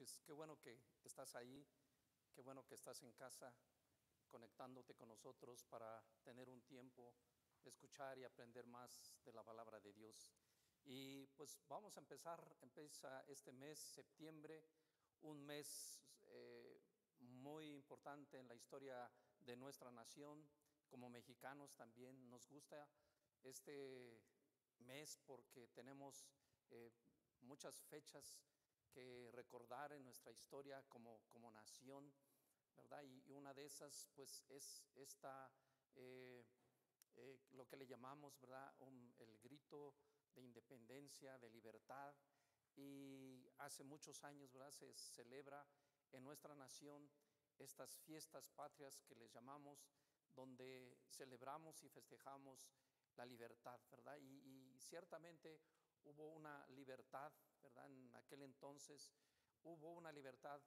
noches. Qué bueno que estás ahí, qué bueno que estás en casa conectándote con nosotros para tener un tiempo de escuchar y aprender más de la palabra de Dios. Y pues vamos a empezar, empieza este mes, septiembre, un mes eh, muy importante en la historia de nuestra nación. Como mexicanos también nos gusta este mes porque tenemos eh, muchas fechas que recordar en nuestra historia como, como nación, ¿verdad? Y, una de esas, pues, es esta, eh, eh, lo que le llamamos, ¿verdad? el grito de independencia, de libertad. Y hace muchos años, ¿verdad? Se celebra en nuestra nación estas fiestas patrias que les llamamos, donde celebramos y festejamos la libertad, ¿verdad? Y, y ciertamente hubo una libertad ¿verdad? En aquel entonces hubo una libertad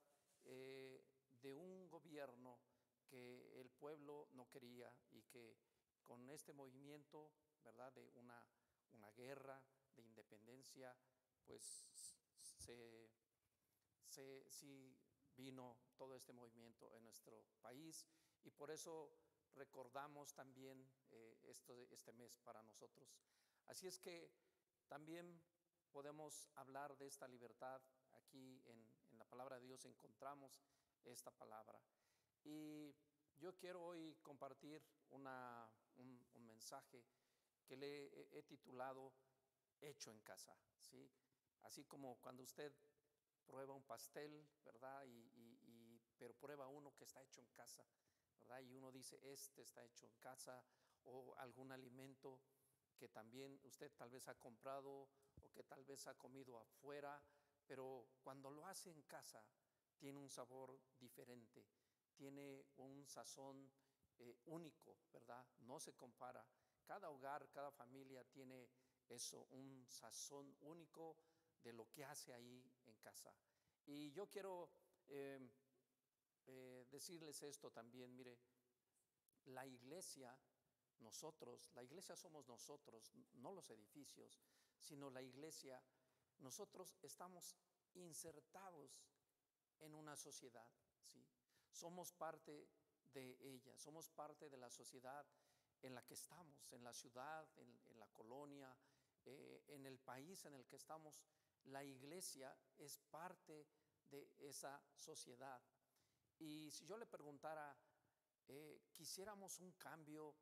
eh, de un gobierno que el pueblo no quería y que con este movimiento, ¿verdad? De una, una guerra de independencia, pues se, se, sí vino todo este movimiento en nuestro país y por eso recordamos también eh, esto, este mes para nosotros. Así es que también podemos hablar de esta libertad. Aquí en, la palabra de Dios encontramos esta palabra. Y yo quiero hoy compartir una, un, mensaje que le he, titulado Hecho en casa. ¿sí? Así como cuando usted prueba un pastel, ¿verdad? Y, pero prueba uno que está hecho en casa, ¿verdad? Y uno dice, este está hecho en casa, o algún alimento que también usted tal vez ha comprado o que tal vez ha comido afuera, pero cuando lo hace en casa tiene un sabor diferente, tiene un sazón eh, único, ¿verdad? No se compara. Cada hogar, cada familia tiene eso, un sazón único de lo que hace ahí en casa. Y yo quiero em, eh, decirles esto también, mire, la iglesia nosotros, la iglesia somos nosotros, no los edificios, sino la iglesia, nosotros estamos insertados en una sociedad, ¿sí? Somos parte de ella, somos parte de la sociedad en la que estamos, en la ciudad, en, la colonia, eh, en el país en el que estamos. La iglesia es parte de esa sociedad. Y si yo le preguntara, eh, quisiéramos un cambio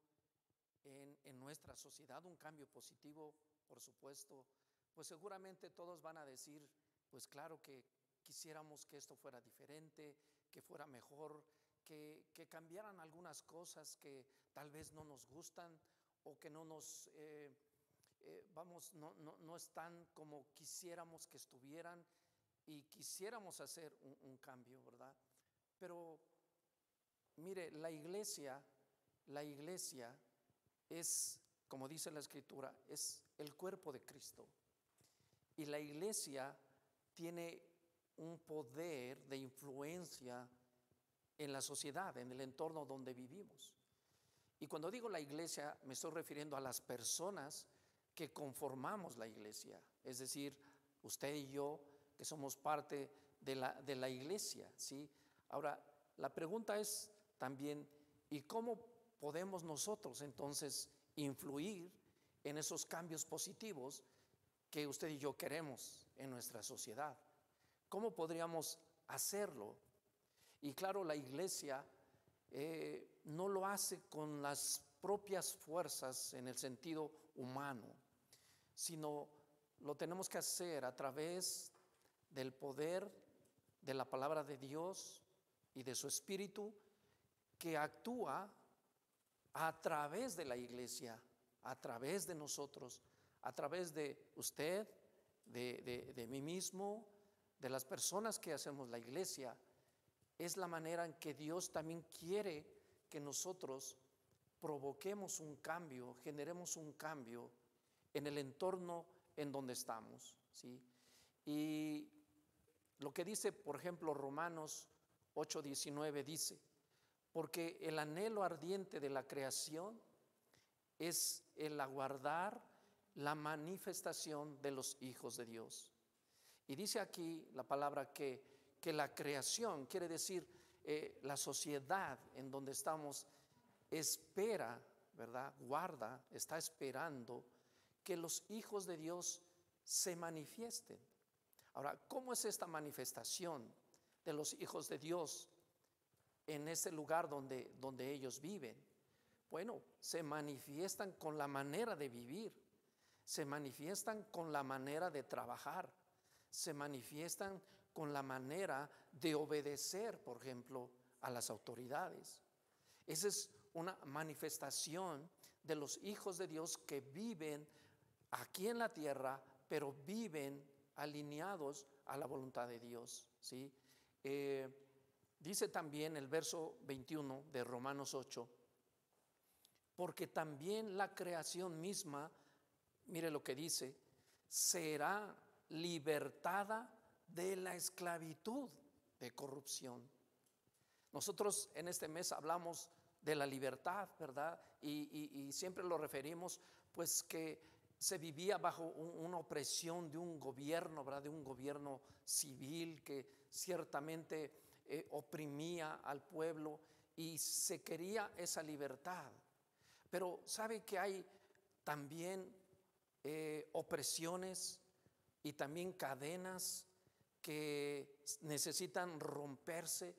en, nuestra sociedad, un cambio positivo, por supuesto, pues seguramente todos van a decir, pues claro que quisiéramos que esto fuera diferente, que fuera mejor, que, cambiaran algunas cosas que tal vez no nos gustan o que no nos, eh, eh, vamos, no, no, están como quisiéramos que estuvieran y quisiéramos hacer un, un cambio, ¿verdad? Pero mire, la iglesia, la iglesia es, como dice la escritura, es el cuerpo de Cristo. Y la iglesia tiene un poder de influencia en la sociedad, en el entorno donde vivimos. Y cuando digo la iglesia, me estoy refiriendo a las personas que conformamos la iglesia, es decir, usted y yo, que somos parte de la, de la iglesia, ¿sí? Ahora, la pregunta es también, ¿y cómo podemos nosotros entonces influir en esos cambios positivos que usted y yo queremos en nuestra sociedad. ¿Cómo podríamos hacerlo? Y claro, la iglesia eh, no lo hace con las propias fuerzas en el sentido humano, sino lo tenemos que hacer a través del poder de la palabra de Dios y de su espíritu que actúa a través de la iglesia, a través de nosotros, a través de usted, de, mí mismo, de las personas que hacemos la iglesia, es la manera en que Dios también quiere que nosotros provoquemos un cambio, generemos un cambio en el entorno en donde estamos. ¿sí? Y lo que dice, por ejemplo, Romanos 8:19 dice, porque el anhelo ardiente de la creación es el aguardar la manifestación de los hijos de Dios. Y dice aquí la palabra que que la creación, quiere decir eh, la sociedad en donde estamos, espera, ¿verdad? Guarda, está esperando que los hijos de Dios se manifiesten. Ahora, ¿cómo es esta manifestación de los hijos de Dios en ese lugar donde, donde ellos viven? Bueno, se manifiestan con la manera de vivir, se manifiestan con la manera de trabajar, se manifiestan con la manera de obedecer, por ejemplo, a las autoridades. Esa es una manifestación de los hijos de Dios que viven aquí en la tierra, pero viven alineados a la voluntad de Dios. ¿sí? Eh, dice también el verso 21 de Romanos 8, porque también la creación misma, mire lo que dice, será libertada de la esclavitud de corrupción. Nosotros en este mes hablamos de la libertad, ¿verdad? Y, siempre lo referimos, pues que se vivía bajo una opresión de un gobierno, ¿verdad? De un gobierno civil que ciertamente eh, oprimía al pueblo y se quería esa libertad. Pero sabe que hay también eh, opresiones y también cadenas que necesitan romperse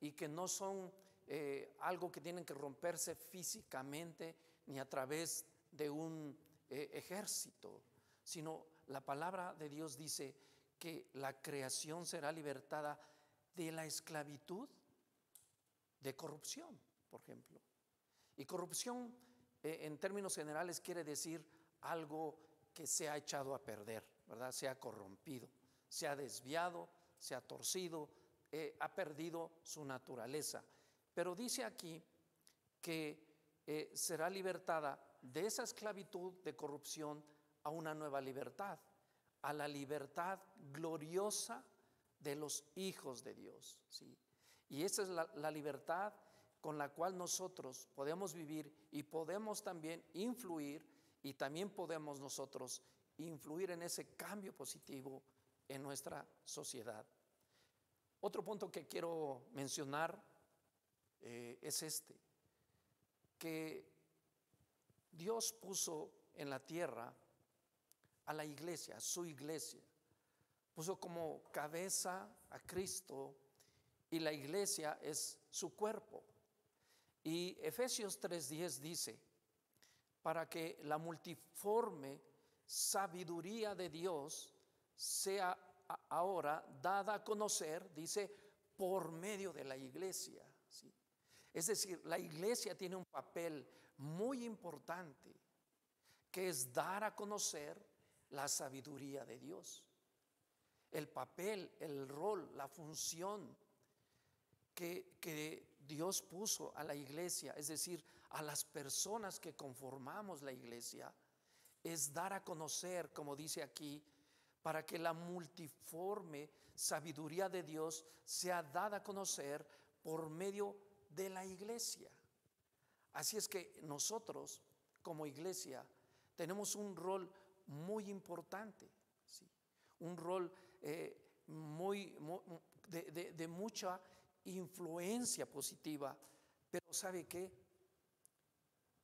y que no son eh, algo que tienen que romperse físicamente ni a través de un ejército, sino la palabra de Dios dice que la creación será libertada de la esclavitud de corrupción, por ejemplo. Y corrupción eh, en términos generales quiere decir algo que se ha echado a perder, ¿verdad? Se ha corrompido se ha desviado, se ha torcido, eh, ha perdido su naturaleza. Pero dice aquí que eh, será libertada de esa esclavitud de corrupción a una nueva libertad, a la libertad gloriosa de los hijos de Dios. ¿sí? Y esa es la libertad con la cual nosotros podemos vivir y podemos también influir y también podemos nosotros influir en ese cambio positivo en nuestra sociedad. Otro punto que quiero mencionar eh, es este, que Dios puso en la tierra a la iglesia, a su iglesia, puso como cabeza a Cristo y la iglesia es su cuerpo. Y Efesios 3:10 dice, para que la multiforme sabiduría de Dios sea ahora dada a conocer, dice, por medio de la iglesia. ¿sí? Es decir, la iglesia tiene un papel muy importante, que es dar a conocer la sabiduría de Dios. El papel, el rol, la función que, que Dios puso a la iglesia, es decir, a las personas que conformamos la iglesia, es dar a conocer, como dice aquí, para que la multiforme sabiduría de Dios sea dada a conocer por medio de la iglesia. Así es que nosotros, como iglesia, tenemos un rol muy importante, un rol eh, muy, de, mucha influencia positiva, pero ¿sabe qué?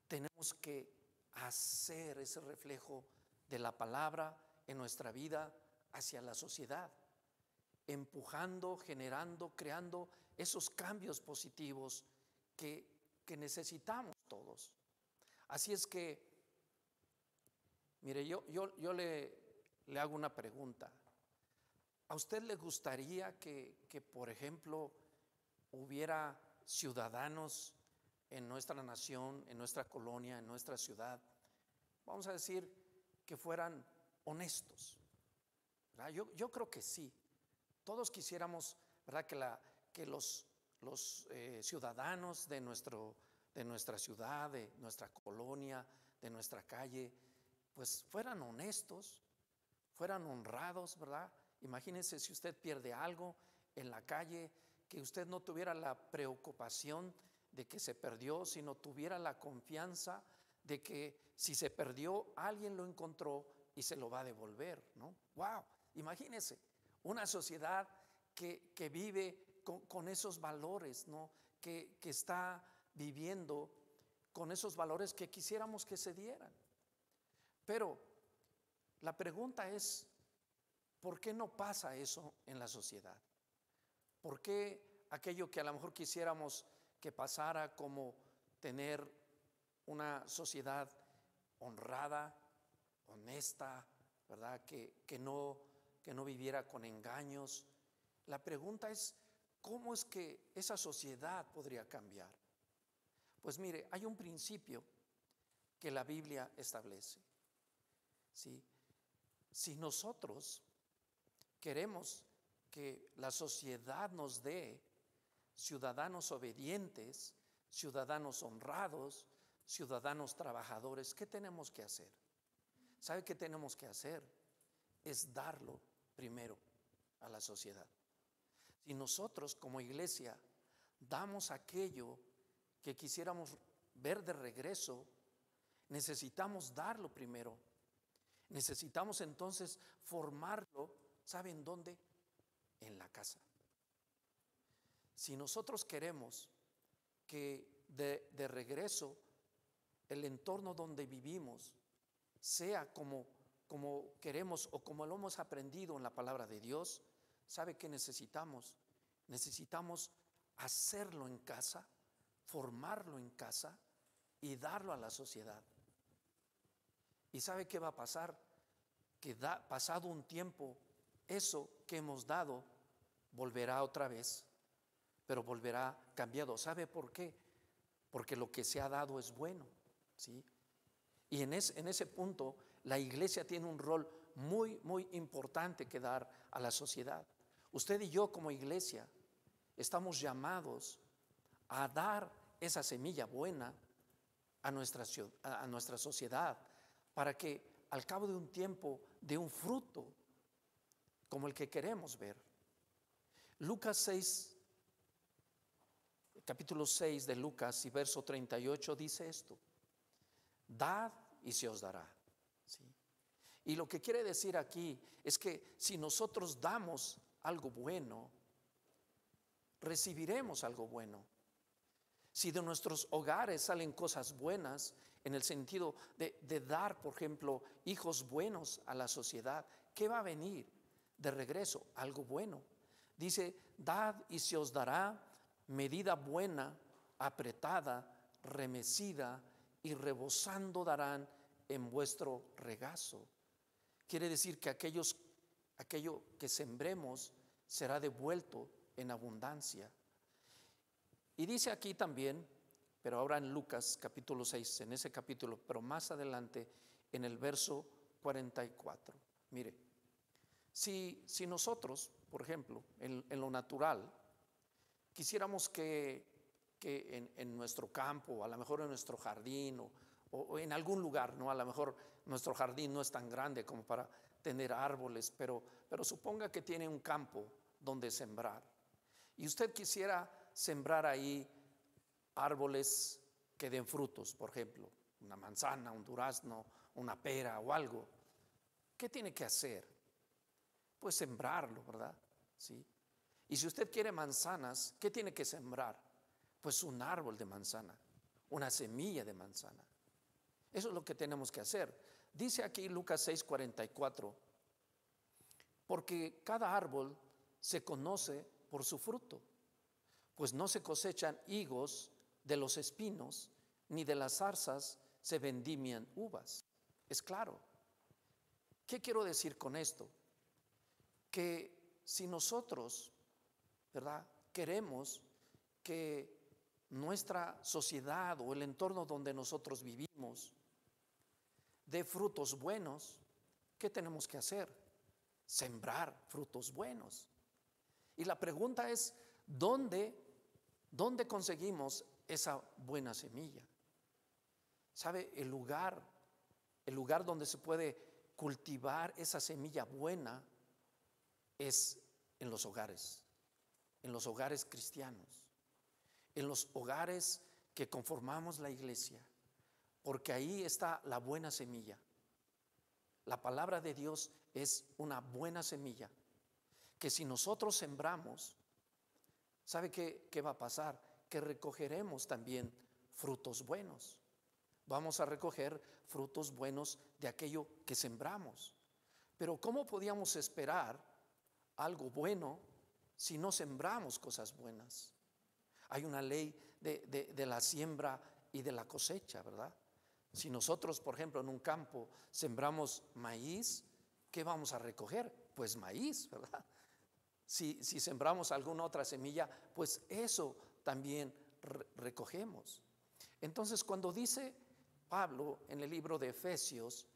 Tenemos que hacer ese reflejo de la palabra en nuestra vida hacia la sociedad, empujando, generando, creando esos cambios positivos que, necesitamos todos. Así es que, mire, yo, yo, yo le, le hago una pregunta. ¿A usted le gustaría que, que, por ejemplo, hubiera ciudadanos en nuestra nación, en nuestra colonia, en nuestra ciudad, vamos a decir, que fueran honestos. Yo, yo, creo que sí. Todos quisiéramos ¿verdad? Que, la, que los, los eh, ciudadanos de, nuestro, de nuestra ciudad, de nuestra colonia, de nuestra calle, pues fueran honestos, fueran honrados, ¿verdad? Imagínense si usted pierde algo en la calle, que usted no tuviera la preocupación de que se perdió, sino tuviera la confianza de que si se perdió, alguien lo encontró y se lo va a devolver, ¿no? ¡Wow! Imagínense, una sociedad que, que vive con, esos valores, ¿no? Que, que está viviendo con esos valores que quisiéramos que se dieran. Pero la pregunta es, ¿por qué no pasa eso en la sociedad? ¿Por qué aquello que a lo mejor quisiéramos que pasara como tener una sociedad honrada, honesta, ¿verdad? Que, que, no, que no viviera con engaños. La pregunta es, ¿cómo es que esa sociedad podría cambiar? Pues mire, hay un principio que la Biblia establece. ¿sí? Si nosotros queremos que la sociedad nos dé ciudadanos obedientes, ciudadanos honrados, ciudadanos trabajadores, ¿qué tenemos que hacer? ¿Sabe qué tenemos que hacer? Es darlo primero a la sociedad. Si nosotros como iglesia damos aquello que quisiéramos ver de regreso, necesitamos darlo primero. Necesitamos entonces formarlo, ¿saben dónde? En la casa. Si nosotros queremos que de, de regreso el entorno donde vivimos sea como, como queremos o como lo hemos aprendido en la palabra de Dios, ¿sabe qué necesitamos? Necesitamos hacerlo en casa, formarlo en casa y darlo a la sociedad. ¿Y sabe qué va a pasar? Que da, pasado un tiempo, eso que hemos dado volverá otra vez pero volverá cambiado. ¿Sabe por qué? Porque lo que se ha dado es bueno, ¿sí? Y en, en ese punto la iglesia tiene un rol muy, muy importante que dar a la sociedad. Usted y yo como iglesia estamos llamados a dar esa semilla buena a nuestra, a nuestra sociedad para que al cabo de un tiempo dé un fruto como el que queremos ver. Lucas 6, capítulo 6 de Lucas y verso 38 dice esto, dad y se os dará. Y lo que quiere decir aquí es que si nosotros damos algo bueno, recibiremos algo bueno. Si de nuestros hogares salen cosas buenas, en el sentido de, de, dar, por ejemplo, hijos buenos a la sociedad, ¿qué va a venir de regreso? Algo bueno. Dice, dad y se os dará medida buena, apretada, remecida y rebosando darán en vuestro regazo. Quiere decir que aquellos, aquello que sembremos será devuelto en abundancia. Y dice aquí también, pero ahora en Lucas capítulo 6, en ese capítulo, pero más adelante en el verso 44. Mire, si, nosotros, por ejemplo, en, en lo natural, quisiéramos que, en, nuestro campo, a lo mejor en nuestro jardín o, en algún lugar, ¿no? A lo mejor nuestro jardín no es tan grande como para tener árboles, pero, pero suponga que tiene un campo donde sembrar. Y usted quisiera sembrar ahí árboles que den frutos, por ejemplo, una manzana, un durazno, una pera o algo. ¿Qué tiene que hacer? Pues sembrarlo, ¿verdad? Sí. Y si usted quiere manzanas, ¿qué tiene que sembrar? Pues un árbol de manzana, una semilla de manzana. Eso es lo que tenemos que hacer. Dice aquí Lucas 6:44, porque cada árbol se conoce por su fruto, pues no se cosechan higos de los espinos, ni de las zarzas se vendimian uvas. Es claro. ¿Qué quiero decir con esto? Que si nosotros ¿verdad? Queremos que nuestra sociedad o el entorno donde nosotros vivimos dé frutos buenos. ¿Qué tenemos que hacer? Sembrar frutos buenos. Y la pregunta es, ¿dónde, dónde conseguimos esa buena semilla? ¿Sabe? El lugar, el lugar donde se puede cultivar esa semilla buena es en los hogares en los hogares cristianos, en los hogares que conformamos la iglesia, porque ahí está la buena semilla. La palabra de Dios es una buena semilla que si nosotros sembramos, ¿sabe qué, qué va a pasar? Que recogeremos también frutos buenos. Vamos a recoger frutos buenos de aquello que sembramos. Pero ¿cómo podíamos esperar algo bueno si no sembramos cosas buenas? Hay una ley de, de, la siembra y de la cosecha, ¿verdad? Si nosotros, por ejemplo, en un campo sembramos maíz, ¿qué vamos a recoger? Pues maíz, ¿verdad? Si, si sembramos alguna otra semilla, pues eso también recogemos. Entonces, cuando dice Pablo en el libro de Efesios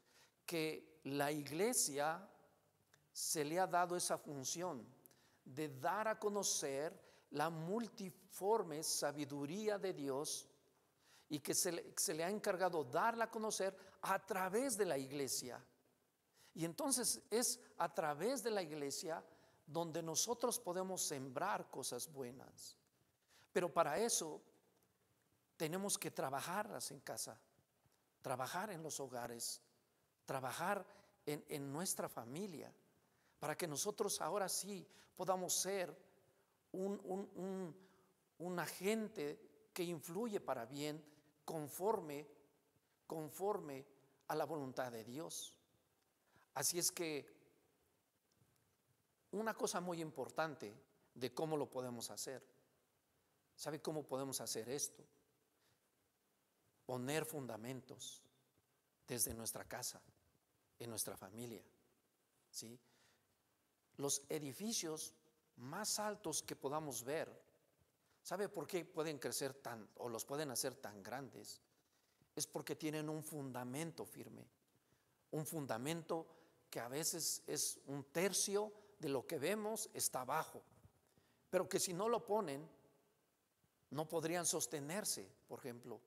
que la iglesia se le ha dado esa función de dar a conocer la multiforme sabiduría de Dios y que se le, ha encargado darla a conocer a través de la iglesia. Y entonces es a través de la iglesia donde nosotros podemos sembrar cosas buenas. Pero para eso tenemos que trabajarlas en casa, trabajar en los hogares, trabajar en, nuestra familia, para que nosotros ahora sí podamos ser un, un agente que influye para bien conforme, conforme a la voluntad de Dios. Así es que una cosa muy importante de cómo lo podemos hacer. ¿Sabe cómo podemos hacer esto? Poner fundamentos desde nuestra casa, en nuestra familia. ¿sí? Los edificios más altos que podamos ver, ¿sabe por qué pueden crecer tan o los pueden hacer tan grandes? Es porque tienen un fundamento firme, un fundamento que a veces es un tercio de lo que vemos está abajo, pero que si no lo ponen, no podrían sostenerse, por ejemplo,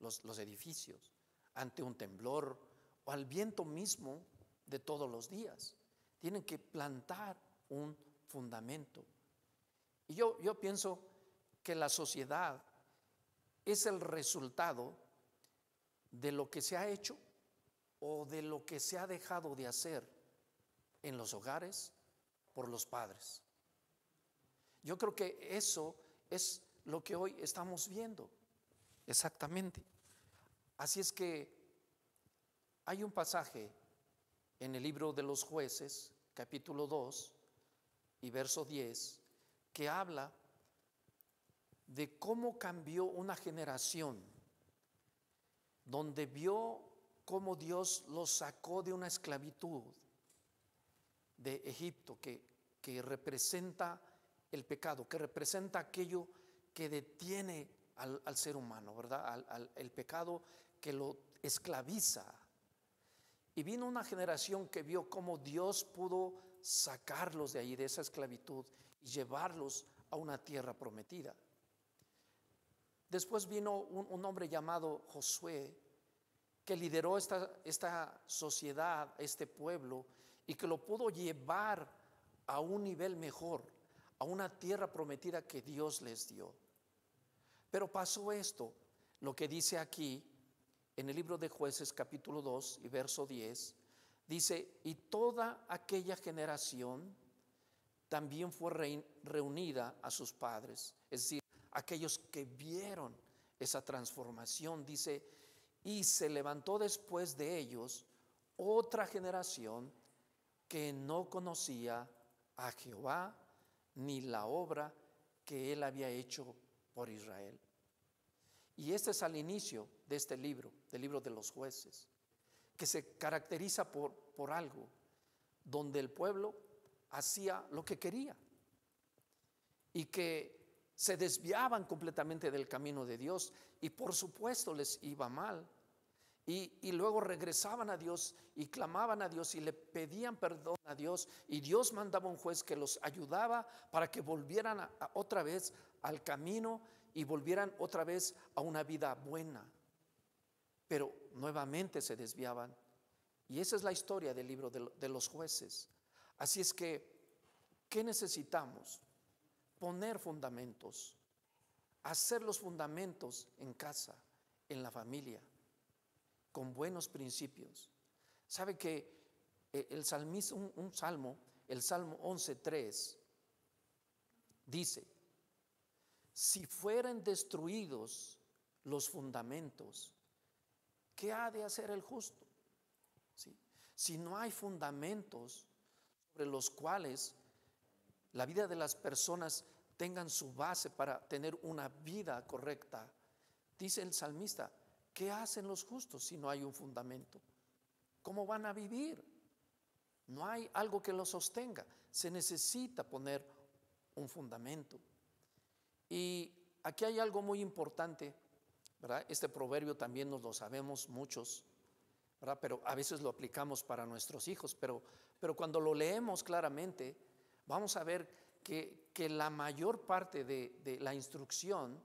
los, los edificios ante un temblor o al viento mismo de todos los días. Tienen que plantar un fundamento. Y yo, yo pienso que la sociedad es el resultado de lo que se ha hecho o de lo que se ha dejado de hacer en los hogares por los padres. Yo creo que eso es lo que hoy estamos viendo, exactamente. Así es que hay un pasaje en el libro de los jueces, capítulo 2 y verso 10, que habla de cómo cambió una generación donde vio cómo Dios los sacó de una esclavitud de Egipto que, que representa el pecado, que representa aquello que detiene al, ser humano, ¿verdad? Al, el pecado que lo esclaviza. Y vino una generación que vio cómo Dios pudo sacarlos de ahí, de esa esclavitud, y llevarlos a una tierra prometida. Después vino un, un hombre llamado Josué, que lideró esta, esta sociedad, este pueblo, y que lo pudo llevar a un nivel mejor, a una tierra prometida que Dios les dio. Pero pasó esto, lo que dice aquí en el libro de jueces capítulo 2 y verso 10, dice, y toda aquella generación también fue reunida a sus padres, es decir, aquellos que vieron esa transformación, dice, y se levantó después de ellos otra generación que no conocía a Jehová ni la obra que él había hecho por Israel. Y este es al inicio de este libro, del libro de los jueces, que se caracteriza por, por algo, donde el pueblo hacía lo que quería y que se desviaban completamente del camino de Dios y por supuesto les iba mal y, luego regresaban a Dios y clamaban a Dios y le pedían perdón a Dios. Y Dios mandaba un juez que los ayudaba para que volvieran otra vez al camino y volvieran otra vez a una vida buena. Pero nuevamente se desviaban. Y esa es la historia del libro de, los jueces. Así es que, ¿qué necesitamos? Poner fundamentos, hacer los fundamentos en casa, en la familia con buenos principios. Sabe que eh, el salmista, un, salmo el Salmo 11.3 dice, si fueran destruidos los fundamentos, ¿qué ha de hacer el justo? Si no hay fundamentos sobre los cuales la vida de las personas tengan su base para tener una vida correcta, dice el salmista, ¿qué hacen los justos si no hay un fundamento? ¿Cómo van a vivir? No hay algo que los sostenga. Se necesita poner un fundamento. Y aquí hay algo muy importante, ¿verdad? Este proverbio también nos lo sabemos muchos, ¿verdad? Pero a veces lo aplicamos para nuestros hijos, pero, pero cuando lo leemos claramente, vamos a ver que, que la mayor parte de, la instrucción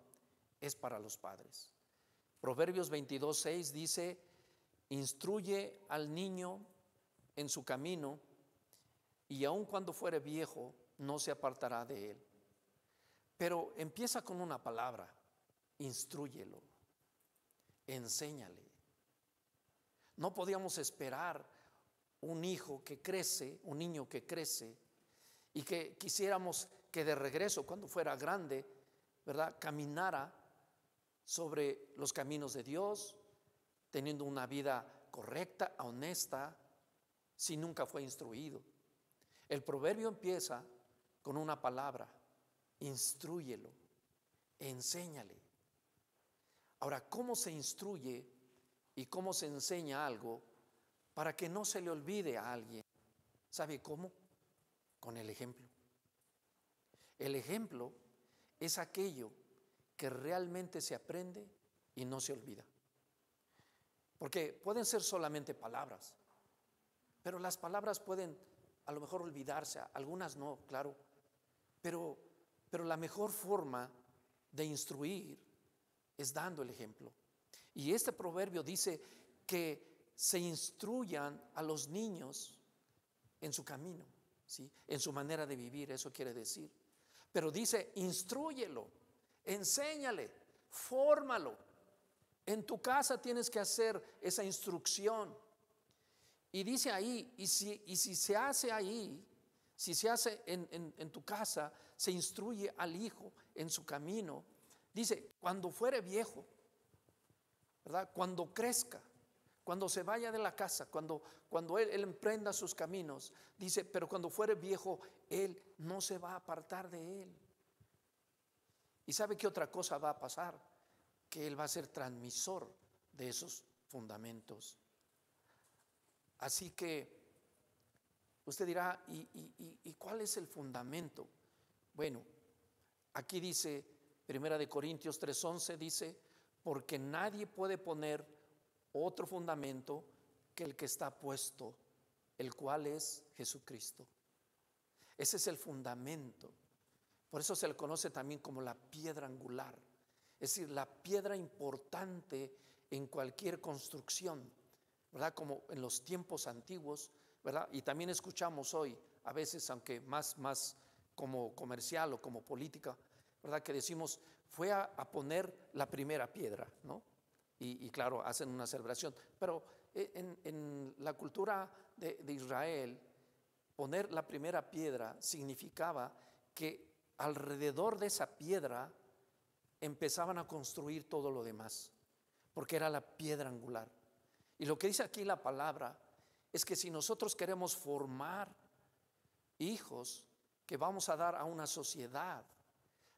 es para los padres. Proverbios 22, 6 dice, instruye al niño en su camino y aun cuando fuere viejo no se apartará de él. Pero empieza con una palabra, instruyelo, enséñale. No podíamos esperar un hijo que crece, un niño que crece, y que quisiéramos que de regreso, cuando fuera grande, ¿verdad?, caminara sobre los caminos de Dios, teniendo una vida correcta, honesta, si nunca fue instruido. El proverbio empieza con una palabra, instruyelo, enséñale. Ahora, ¿cómo se instruye y cómo se enseña algo para que no se le olvide a alguien? ¿Sabe cómo? Con el ejemplo. El ejemplo es aquello que realmente se aprende y no se olvida. Porque pueden ser solamente palabras, pero las palabras pueden a lo mejor olvidarse, algunas no, claro, pero, pero la mejor forma de instruir es dando el ejemplo. Y este proverbio dice que se instruyan a los niños en su camino, ¿sí? en su manera de vivir, eso quiere decir. Pero dice, instruyelo, enséñale, fórmalo. En tu casa tienes que hacer esa instrucción. Y dice ahí, y si, y si se hace ahí, si se hace en, tu casa, se instruye al hijo en su camino. Dice, cuando fuere viejo, ¿verdad? Cuando crezca, cuando se vaya de la casa, cuando, cuando él, él, emprenda sus caminos, dice, pero cuando fuere viejo, él no se va a apartar de él. ¿Y sabe qué otra cosa va a pasar? Que él va a ser transmisor de esos fundamentos. Así que usted dirá, ¿y, cuál es el fundamento? Bueno, aquí dice, Primera de Corintios 3:11 dice, porque nadie puede poner otro fundamento que el que está puesto, el cual es Jesucristo. Ese es el fundamento. Por eso se le conoce también como la piedra angular, es decir, la piedra importante en cualquier construcción. ¿verdad? Como en los tiempos antiguos, Y también escuchamos hoy, a veces, aunque más, más como comercial o como política, ¿verdad? Que decimos, fue a, poner la primera piedra, ¿no? Y, claro, hacen una celebración. Pero e, en, la cultura de Israel, poner la primera piedra significaba que alrededor de esa piedra empezaban a construir todo lo demás, porque era la piedra angular. Y lo que dice aquí la palabra es que si nosotros queremos formar hijos que vamos a dar a una sociedad,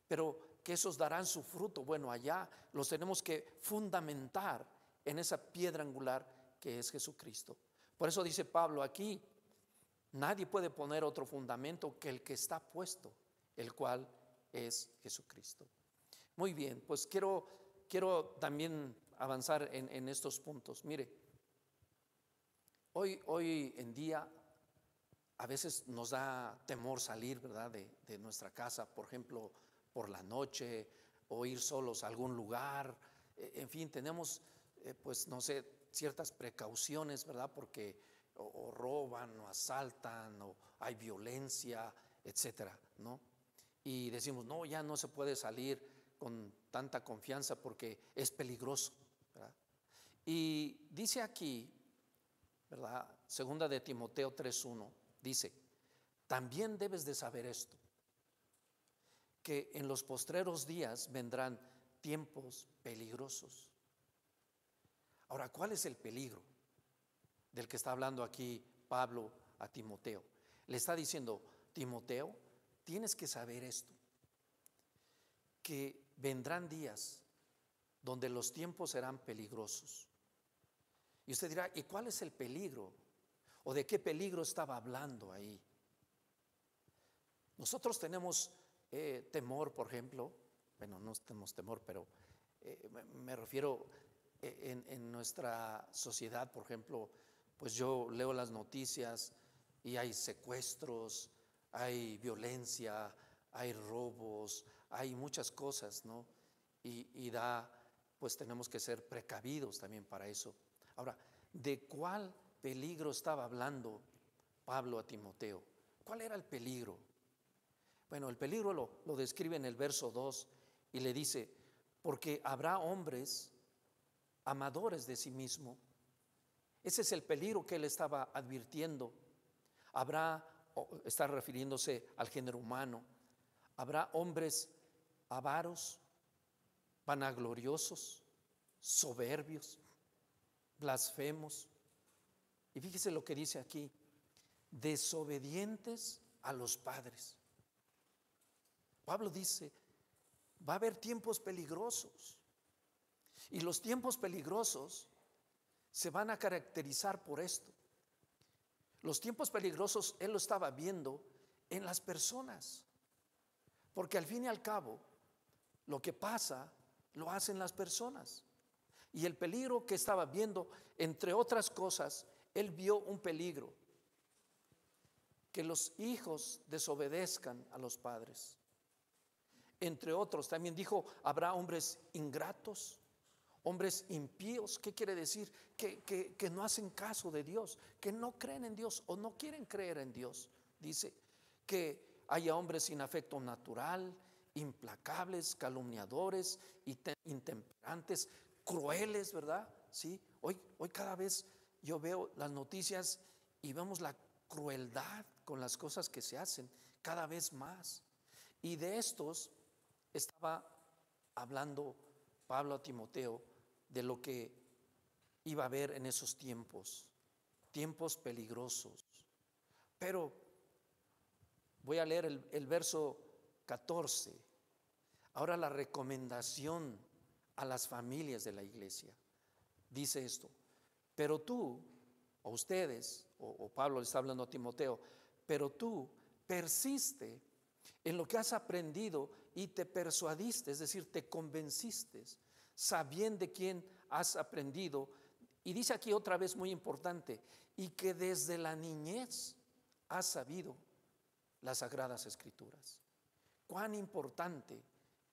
pero que esos darán su fruto, bueno, allá los tenemos que fundamentar en esa piedra angular que es Jesucristo. Por eso dice Pablo aquí, nadie puede poner otro fundamento que el que está puesto, el cual es Jesucristo. Muy bien, pues quiero, quiero también avanzar en, en estos puntos. Mire, Hoy, hoy en día a veces nos da temor salir, ¿verdad? De, nuestra casa, por ejemplo, por la noche o ir solos a algún lugar. E, en fin, tenemos, eh, pues, no sé, ciertas precauciones, ¿verdad? Porque o, roban o asaltan o hay violencia, etcétera, ¿no? Y decimos, no, ya no se puede salir con tanta confianza porque es peligroso, ¿verdad? Y dice aquí ¿verdad? Segunda de Timoteo 3.1 dice, también debes de saber esto, que en los postreros días vendrán tiempos peligrosos. Ahora, ¿cuál es el peligro del que está hablando aquí Pablo a Timoteo? Le está diciendo, Timoteo, tienes que saber esto, que vendrán días donde los tiempos serán peligrosos. Y usted dirá, ¿y cuál es el peligro? ¿O de qué peligro estaba hablando ahí? Nosotros tenemos eh, temor, por ejemplo, bueno, no tenemos temor, pero eh, me, refiero eh, en, nuestra sociedad, por ejemplo, pues yo leo las noticias y hay secuestros, hay violencia, hay robos, hay muchas cosas, ¿no? y da, pues tenemos que ser precavidos también para eso. Ahora, ¿de cuál peligro estaba hablando Pablo a Timoteo? ¿Cuál era el peligro? Bueno, el peligro lo, describe en el verso 2 y le dice, porque habrá hombres amadores de sí mismo. Ese es el peligro que él estaba advirtiendo. Habrá, está refiriéndose al género humano, habrá hombres avaros, vanagloriosos, soberbios, blasfemos. Y fíjese lo que dice aquí, desobedientes a los padres. Pablo dice, va a haber tiempos peligrosos. Y los tiempos peligrosos se van a caracterizar por esto. Los tiempos peligrosos él lo estaba viendo en las personas. Porque al fin y al cabo, lo que pasa lo hacen las personas. Y el peligro que estaba viendo, entre otras cosas, él vio un peligro, que los hijos desobedezcan a los padres. Entre otros, también dijo, habrá hombres ingratos, hombres impíos. ¿Qué quiere decir? Que, que, no hacen caso de Dios, que no creen en Dios o no quieren creer en Dios. Dice que haya hombres sin afecto natural, implacables, calumniadores, intemperantes, crueles, ¿verdad? Sí, hoy, hoy cada vez yo veo las noticias y vemos la crueldad con las cosas que se hacen cada vez más. Y de estos estaba hablando Pablo a Timoteo de lo que iba a haber en esos tiempos, tiempos peligrosos. Pero voy a leer el, el verso 14. Ahora la recomendación a las familias de la iglesia. Dice esto, pero tú, o ustedes, o, Pablo le está hablando a Timoteo, pero tú persiste en lo que has aprendido y te persuadiste, es decir, te convenciste, sabiendo de quién has aprendido. Y dice aquí otra vez muy importante, y que desde la niñez has sabido las sagradas escrituras. Cuán importante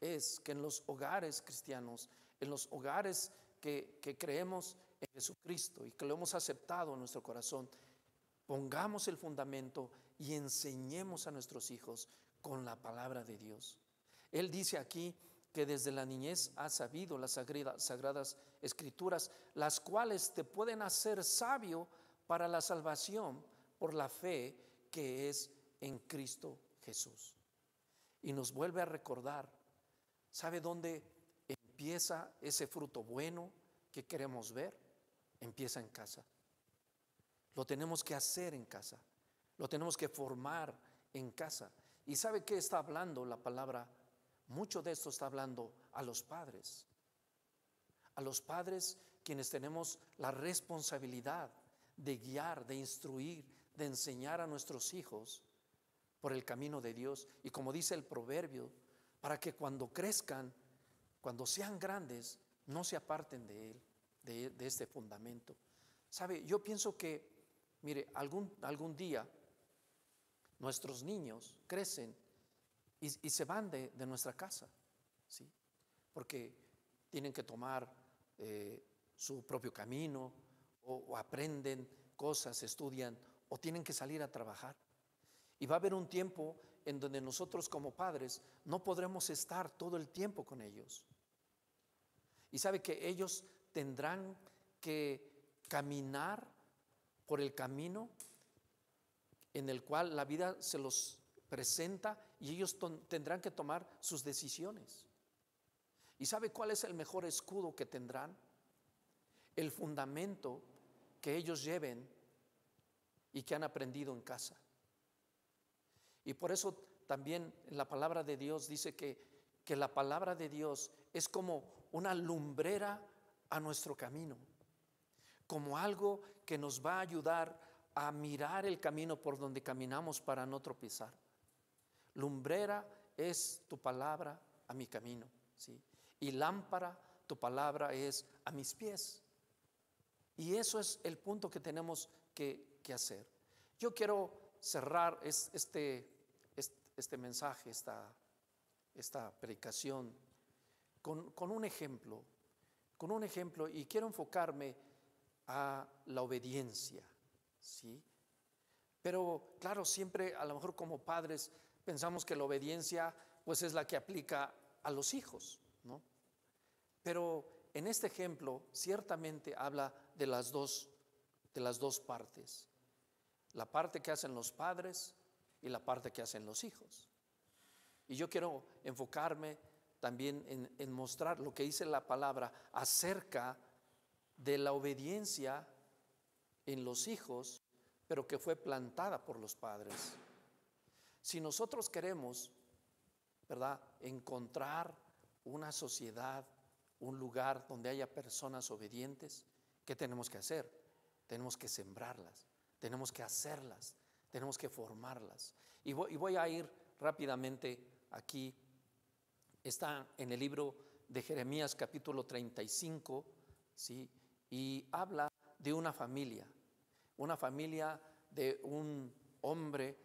es que en los hogares cristianos, en los hogares que, creemos en Jesucristo y que lo hemos aceptado en nuestro corazón, pongamos el fundamento y enseñemos a nuestros hijos con la palabra de Dios. Él dice aquí que desde la niñez ha sabido las sagradas escrituras, las cuales te pueden hacer sabio para la salvación por la fe que es en Cristo Jesús. Y nos vuelve a recordar ¿Sabe dónde empieza ese fruto bueno que queremos ver? Empieza en casa. Lo tenemos que hacer en casa. Lo tenemos que formar en casa. ¿Y sabe qué está hablando la palabra? Mucho de esto está hablando a los padres. A los padres quienes tenemos la responsabilidad de guiar, de instruir, de enseñar a nuestros hijos por el camino de Dios. Y como dice el proverbio, para que cuando crezcan, cuando sean grandes, no se aparten de él, de, este fundamento. ¿Sabe? Yo pienso que, mire, algún, algún día nuestros niños crecen y, se van de, nuestra casa, ¿sí? Porque tienen que tomar eh, su propio camino o aprenden cosas, estudian o tienen que salir a trabajar. Y va a haber un tiempo en donde nosotros como padres no podremos estar todo el tiempo con ellos. Y sabe que ellos tendrán que caminar por el camino en el cual la vida se los presenta y ellos tendrán que tomar sus decisiones. ¿Y sabe cuál es el mejor escudo que tendrán? El fundamento que ellos lleven y que han aprendido en casa. Y por eso también la palabra de Dios dice que, que la palabra de Dios es como una lumbrera a nuestro camino, como algo que nos va a ayudar a mirar el camino por donde caminamos para no tropezar. Lumbrera es tu palabra a mi camino, ¿sí? Y lámpara, tu palabra es a mis pies. Y eso es el punto que tenemos que, hacer. Yo quiero cerrar este, este, mensaje, esta, esta predicación, con, con un ejemplo, con un ejemplo, y quiero enfocarme a la obediencia. ¿sí? Pero claro, siempre a lo mejor como padres pensamos que la obediencia pues es la que aplica a los hijos, ¿no? Pero en este ejemplo ciertamente habla de las dos de las dos partes. La parte que hacen los padres y la parte que hacen los hijos. Y yo quiero enfocarme también en, mostrar lo que dice la palabra acerca de la obediencia en los hijos, pero que fue plantada por los padres. Si nosotros queremos, ¿verdad?, encontrar una sociedad, un lugar donde haya personas obedientes, ¿qué tenemos que hacer? Tenemos que sembrarlas, tenemos que hacerlas, tenemos que formarlas. Y voy, a ir rápidamente aquí, está en el libro de Jeremías capítulo 35, ¿sí? y habla de una familia, una familia de un hombre,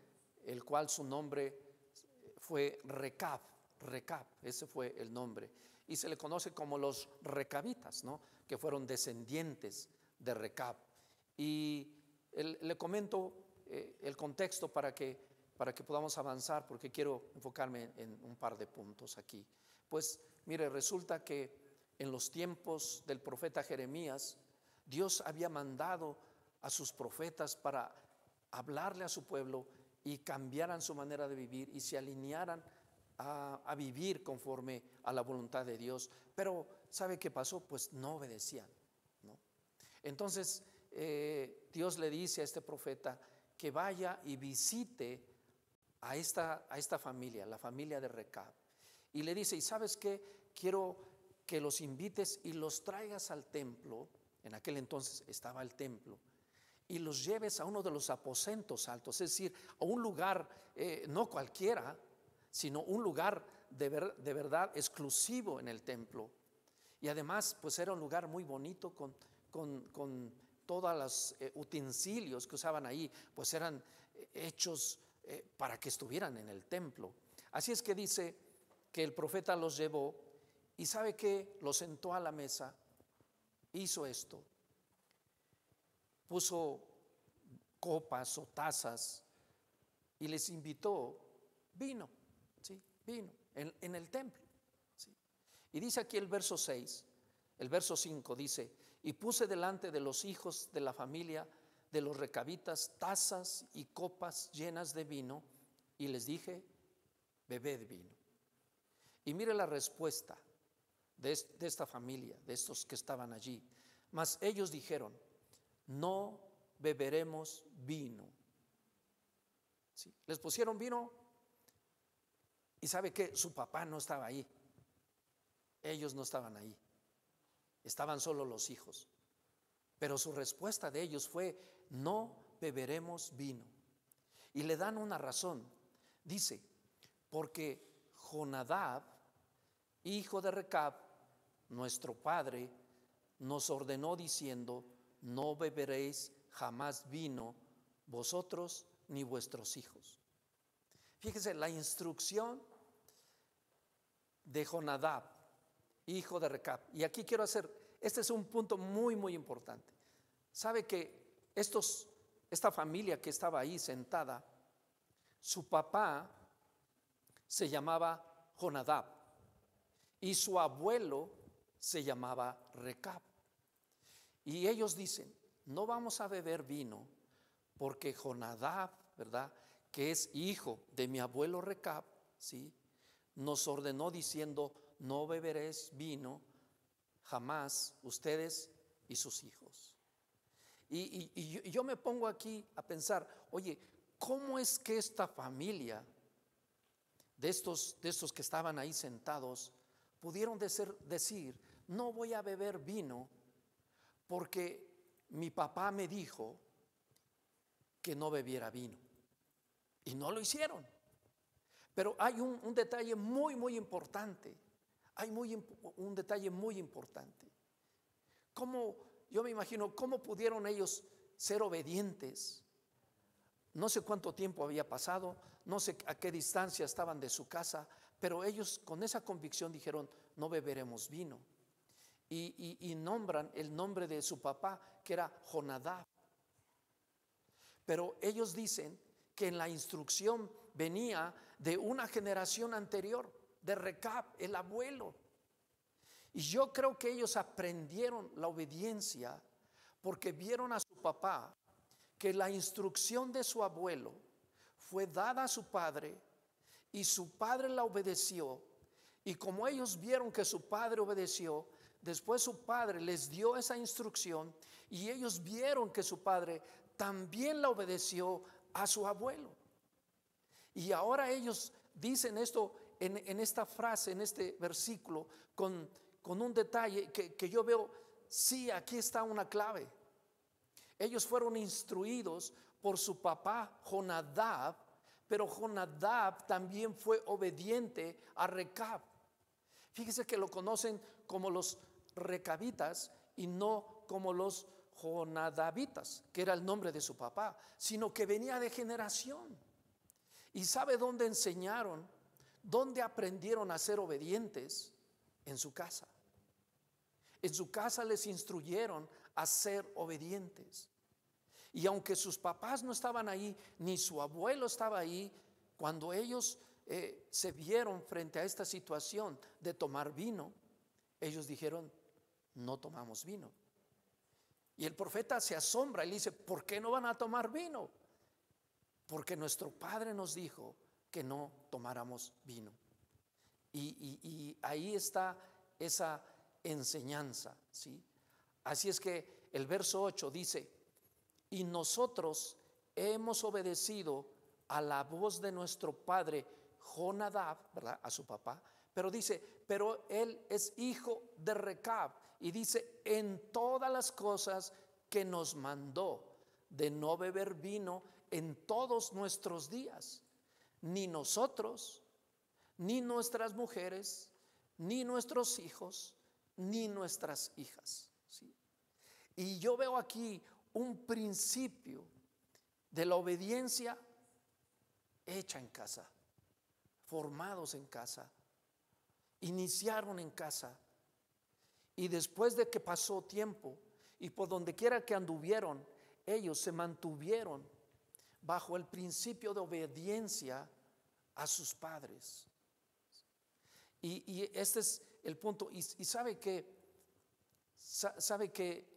el cual su nombre fue Recab, Recab, ese fue el nombre. Y se le conoce como los recabitas, ¿no? que fueron descendientes de Recab. Y le comento eh, el contexto para que, para que podamos avanzar, porque quiero enfocarme en un par de puntos aquí. Pues mire, resulta que en los tiempos del profeta Jeremías, Dios había mandado a sus profetas para hablarle a su pueblo y cambiaran su manera de vivir y se alinearan a, vivir conforme a la voluntad de Dios. Pero, ¿sabe qué pasó? Pues no obedecían. Entonces, eh, Dios le dice a este profeta que vaya y visite a esta, a esta familia, la familia de Recab. Y le dice, ¿y sabes qué? Quiero que los invites y los traigas al templo. En aquel entonces estaba el templo y los lleves a uno de los aposentos altos, es decir, a un lugar eh, no cualquiera, sino un lugar de, de, verdad exclusivo en el templo. Y además, pues era un lugar muy bonito con, con, todos los eh, utensilios que usaban ahí, pues eran eh, hechos para que estuvieran en el templo. Así es que dice que el profeta los llevó y sabe que los sentó a la mesa, hizo esto puso copas o tazas y les invitó vino, ¿sí? Vino en, el templo. Y dice aquí el verso 6, el verso 5 dice, y puse delante de los hijos de la familia de los recabitas tazas y copas llenas de vino y les dije, bebed vino. Y mire la respuesta de, de esta familia, de estos que estaban allí. Mas ellos dijeron, no beberemos vino. Les pusieron vino y sabe que su papá no estaba ahí. Ellos no estaban ahí. Estaban solo los hijos. Pero su respuesta de ellos fue, no beberemos vino. Y le dan una razón. Dice, porque Jonadab, hijo de Recab, nuestro padre, nos ordenó diciendo, no beberéis jamás vino vosotros ni vuestros hijos. Fíjese la instrucción de Jonadab, hijo de Recab. Y aquí quiero hacer, este es un punto muy, muy importante. Sabe que estos, esta familia que estaba ahí sentada, su papá se llamaba Jonadab y su abuelo se llamaba Recab. Y ellos dicen, no vamos a beber vino porque Jonadab ¿verdad? Que es hijo de mi abuelo Recab, ¿sí? Nos ordenó diciendo, no beberéis vino jamás ustedes y sus hijos. Y, yo, me pongo aquí a pensar, oye, ¿cómo es que esta familia de estos, de estos que estaban ahí sentados pudieron decir, no voy a beber vino porque mi papá me dijo que no bebiera vino? Y no lo hicieron. Pero hay un, detalle muy, muy importante. Hay muy, un detalle muy importante. ¿Cómo yo me imagino cómo pudieron ellos ser obedientes. No sé cuánto tiempo había pasado, no sé a qué distancia estaban de su casa, pero ellos con esa convicción dijeron, no beberemos vino. Y, nombran el nombre de su papá, que era Jonadab. Pero ellos dicen que en la instrucción venía de una generación anterior, de Recab, el abuelo. Y yo creo que ellos aprendieron la obediencia porque vieron a su papá que la instrucción de su abuelo fue dada a su padre y su padre la obedeció. Y como ellos vieron que su padre obedeció, después su padre les dio esa instrucción y ellos vieron que su padre también la obedeció a su abuelo. Y ahora ellos dicen esto en, esta frase, en este versículo, con con un detalle que, yo veo, sí, aquí está una clave. Ellos fueron instruidos por su papá Jonadab, pero Jonadab también fue obediente a Recab. Fíjese que lo conocen como los recabitas y no como los Jonadabitas, que era el nombre de su papá, sino que venía de generación. ¿Y sabe dónde enseñaron? ¿Dónde aprendieron a ser obedientes? en su casa. En su casa les instruyeron a ser obedientes. Y aunque sus papás no estaban ahí, ni su abuelo estaba ahí, cuando ellos eh, se vieron frente a esta situación de tomar vino, ellos dijeron, no tomamos vino. Y el profeta se asombra y dice, ¿por qué no van a tomar vino? Porque nuestro padre nos dijo que no tomáramos vino. Y, ahí está esa enseñanza, ¿sí? Así es que el verso 8 dice, y nosotros hemos obedecido a la voz de nuestro padre Jonadab, ¿verdad? A su papá, pero dice, pero él es hijo de Recab, y dice, en todas las cosas que nos mandó de no beber vino en todos nuestros días, ni nosotros, ni nuestras mujeres, ni nuestros hijos, ni nuestras hijas. ¿sí? Y yo veo aquí un principio de la obediencia hecha en casa, formados en casa, iniciaron en casa. Y después de que pasó tiempo y por donde quiera que anduvieron, ellos se mantuvieron bajo el principio de obediencia a sus padres. Y, este es el punto. Y, sabe que, sabe que,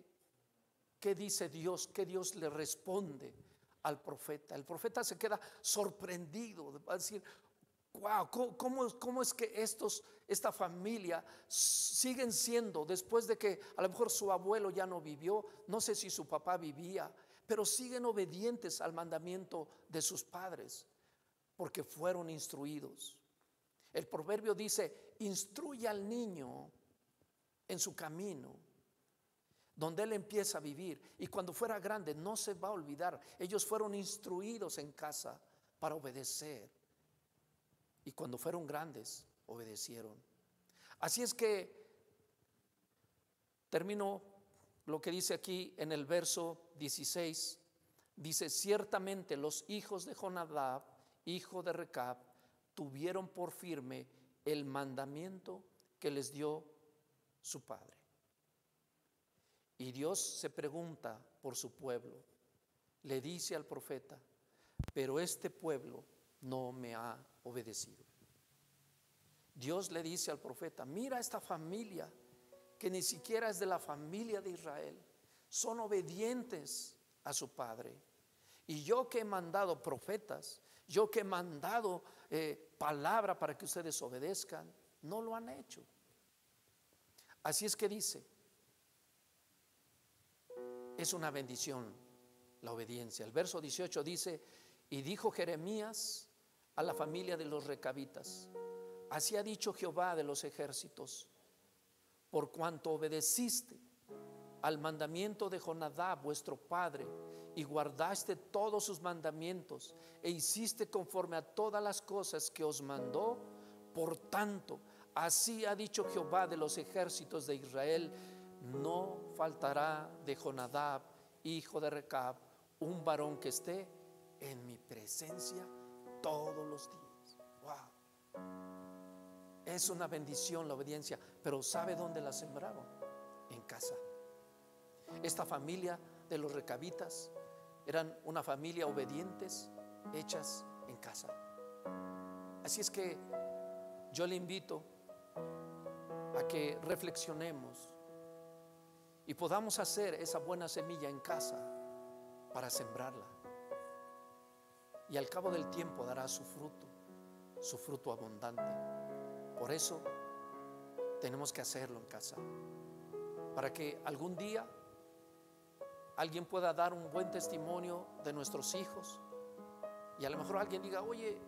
¿qué dice Dios? ¿Qué Dios le responde al profeta? El profeta se queda sorprendido, va a decir, wow, ¿cómo, cómo es que estos, esta familia siguen siendo, después de que a lo mejor su abuelo ya no vivió, no sé si su papá vivía, pero siguen obedientes al mandamiento de sus padres, porque fueron instruidos. El proverbio dice, instruye al niño en su camino, donde él empieza a vivir. Y cuando fuera grande no se va a olvidar. Ellos fueron instruidos en casa para obedecer. Y cuando fueron grandes, obedecieron. Así es que termino lo que dice aquí en el verso 16. Dice, ciertamente los hijos de Jonadab, hijo de Recab, tuvieron por firme el mandamiento que les dio su Padre. Y Dios se pregunta por su pueblo. Le dice al profeta, pero este pueblo no me ha obedecido. Dios le dice al profeta, mira esta familia que ni siquiera es de la familia de Israel, son obedientes a su Padre. Y yo que he mandado profetas, yo que he mandado eh, palabra para que ustedes obedezcan, no lo han hecho. Así es que dice, es una bendición la obediencia. El verso 18 dice, y dijo Jeremías a la familia de los recabitas, así ha dicho Jehová de los ejércitos, por cuanto obedeciste al mandamiento de Jonadab, vuestro padre, y guardaste todos sus mandamientos, e hiciste conforme a todas las cosas que os mandó, por tanto, así ha dicho Jehová de los ejércitos de Israel, no faltará de Jonadab, hijo de Recab, un varón que esté en mi presencia todos los días. Es una bendición la obediencia, pero ¿sabe dónde la sembraron? En casa. Esta familia de los recabitas eran una familia obedientes, hechas en casa. Así es que yo le invito a que reflexionemos y podamos hacer esa buena semilla en casa para sembrarla. Y al cabo del tiempo dará su fruto, su fruto abundante. Por eso tenemos que hacerlo en casa, para que algún día alguien pueda dar un buen testimonio de nuestros hijos y a lo mejor alguien diga, oye,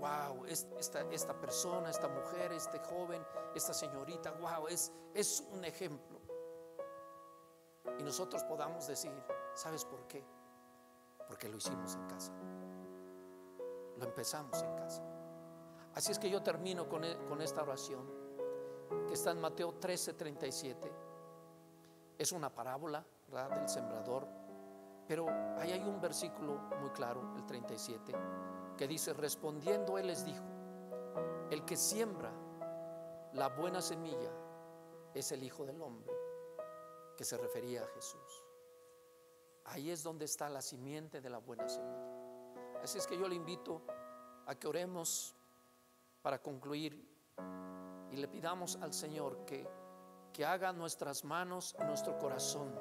wow, esta, esta persona, esta mujer, este joven, esta señorita, wow, es, es un ejemplo. Y nosotros podamos decir, ¿sabes por qué? Porque lo hicimos en casa. Lo empezamos en casa. Así es que yo termino con, e, con esta oración que está en Mateo 13, 37. Es una parábola del sembrador. Pero ahí hay un versículo muy claro, el 37, que dice, respondiendo él les dijo, el que siembra la buena semilla es el Hijo del Hombre, que se refería a Jesús. Ahí es donde está la simiente de la buena semilla. Así es que yo le invito a que oremos para concluir. Y le pidamos al Señor que, que haga nuestras manos, nuestro corazón,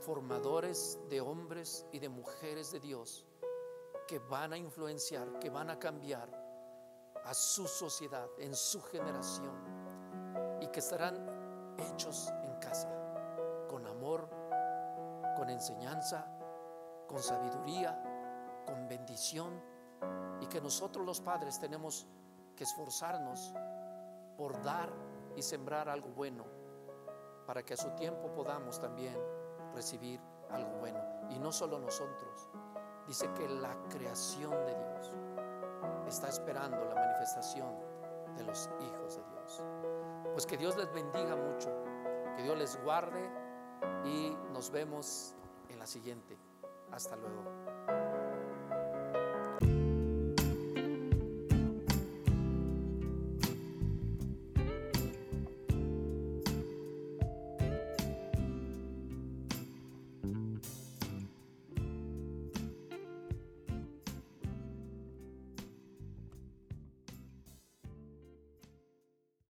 formadores de hombres y de mujeres de Dios que van a influenciar, que van a cambiar a su sociedad, en su generación, y que estarán hechos en casa, con amor, con enseñanza, con sabiduría, con bendición, y que nosotros los padres tenemos que esforzarnos por dar y sembrar algo bueno, para que a su tiempo podamos también recibir algo bueno. Y no solo nosotros. Dice que la creación de Dios está esperando la manifestación de los hijos de Dios. Pues que Dios les bendiga mucho, que Dios les guarde y nos vemos en la siguiente. Hasta luego.